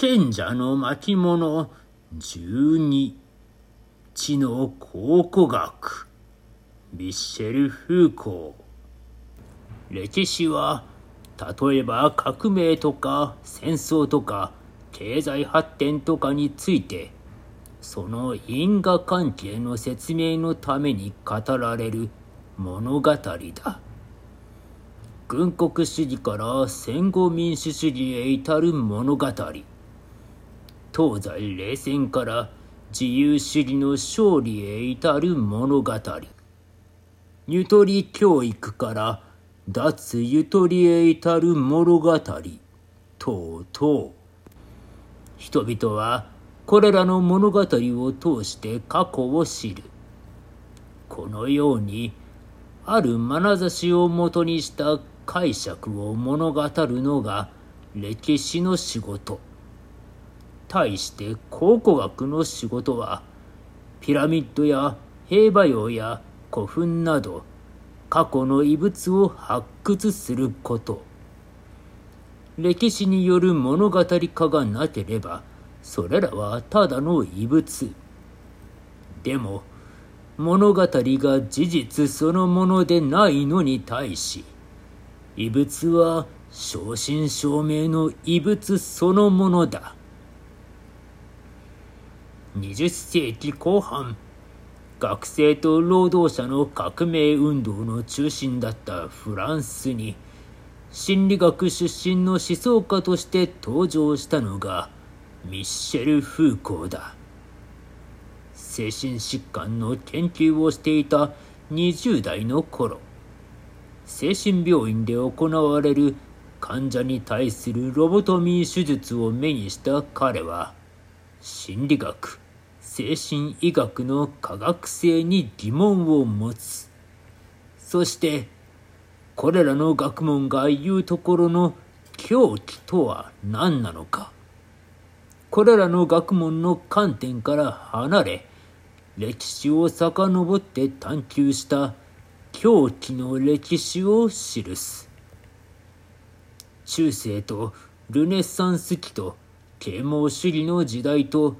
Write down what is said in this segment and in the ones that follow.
賢者の巻物十二知の考古学。ミッシェル・フーコー。歴史は例えば革命とか戦争とか経済発展とかについてその因果関係の説明のために語られる物語だ。軍国主義から戦後民主主義へ至る物語。東西冷戦から自由主義の勝利へ至る物語。ゆとり教育から脱ゆとりへ至る物語。とうとう。人々はこれらの物語を通して過去を知る。このようにある眼差しをもとにした解釈を物語るのが歴史の仕事。対して考古学の仕事はピラミッドや兵馬俑や古墳など過去の遺物を発掘すること。歴史による物語化がなければそれらはただの遺物。でも物語が事実そのものでないのに対し異物は正真正銘の異物そのものだ。20世紀後半学生と労働者の革命運動の中心だったフランスに心理学出身の思想家として登場したのがミッシェル・フーコーだ。精神疾患の研究をしていた20代の頃精神病院で行われる患者に対するロボトミー手術を目にした彼は心理学精神医学の科学性に疑問を持つ。そして、これらの学問が言うところの狂気とは何なのか。これらの学問の観点から離れ、歴史を遡って探求した狂気の歴史を記す。中世とルネッサンス期と啓蒙主義の時代と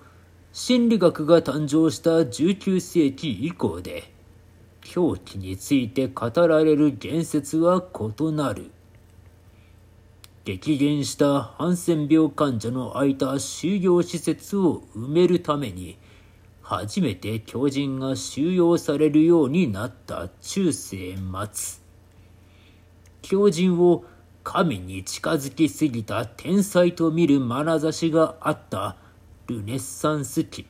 心理学が誕生した19世紀以降で狂気について語られる言説は異なる。激減したハンセン病患者の空いた収容施設を埋めるために初めて狂人が収容されるようになった中世末。狂人を神に近づきすぎた天才と見る眼差しがあったルネッサンス期。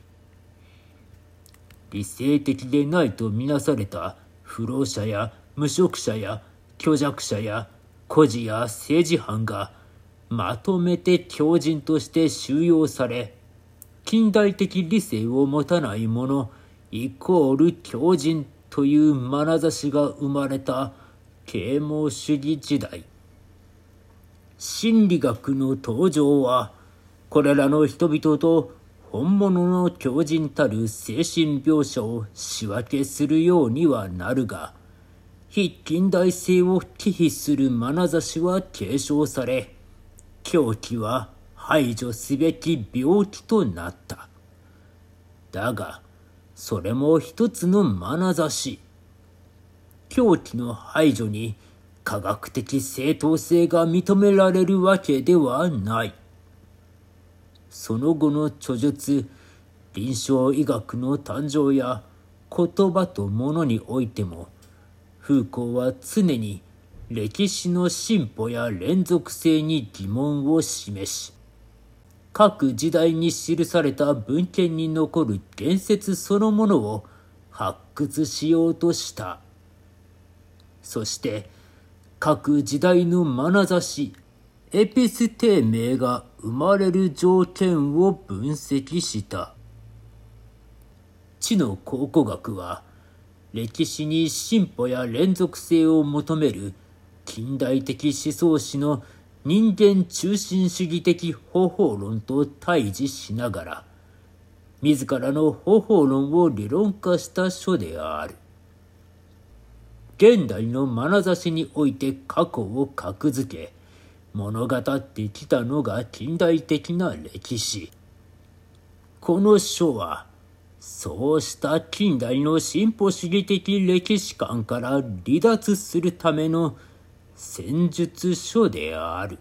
理性的でないとみなされた不老者や無職者や虚弱者や孤児や政治犯がまとめて狂人として収容され近代的理性を持たない者イコール狂人という眼差しが生まれた啓蒙主義時代。心理学の登場はこれらの人々と本物の強靭たる精神描写を仕分けするようにはなるが、非近代性を忌避する眼差しは継承され、狂気は排除すべき病気となった。だが、それも一つの眼差し。狂気の排除に科学的正当性が認められるわけではない。その後の著述、臨床医学の誕生や言葉と物においても、フーコーは常に歴史の進歩や連続性に疑問を示し、各時代に記された文献に残る言説そのものを発掘しようとした。そして、各時代の眼差し、エピステー名が生まれる条件を分析した。知の考古学は、歴史に進歩や連続性を求める近代的思想史の人間中心主義的方法論と対峙しながら、自らの方法論を理論化した書である。現代の眼差しにおいて過去を格付け、物語ってきたのが近代的な歴史。この書は、そうした近代の進歩主義的歴史観から離脱するための戦術書である。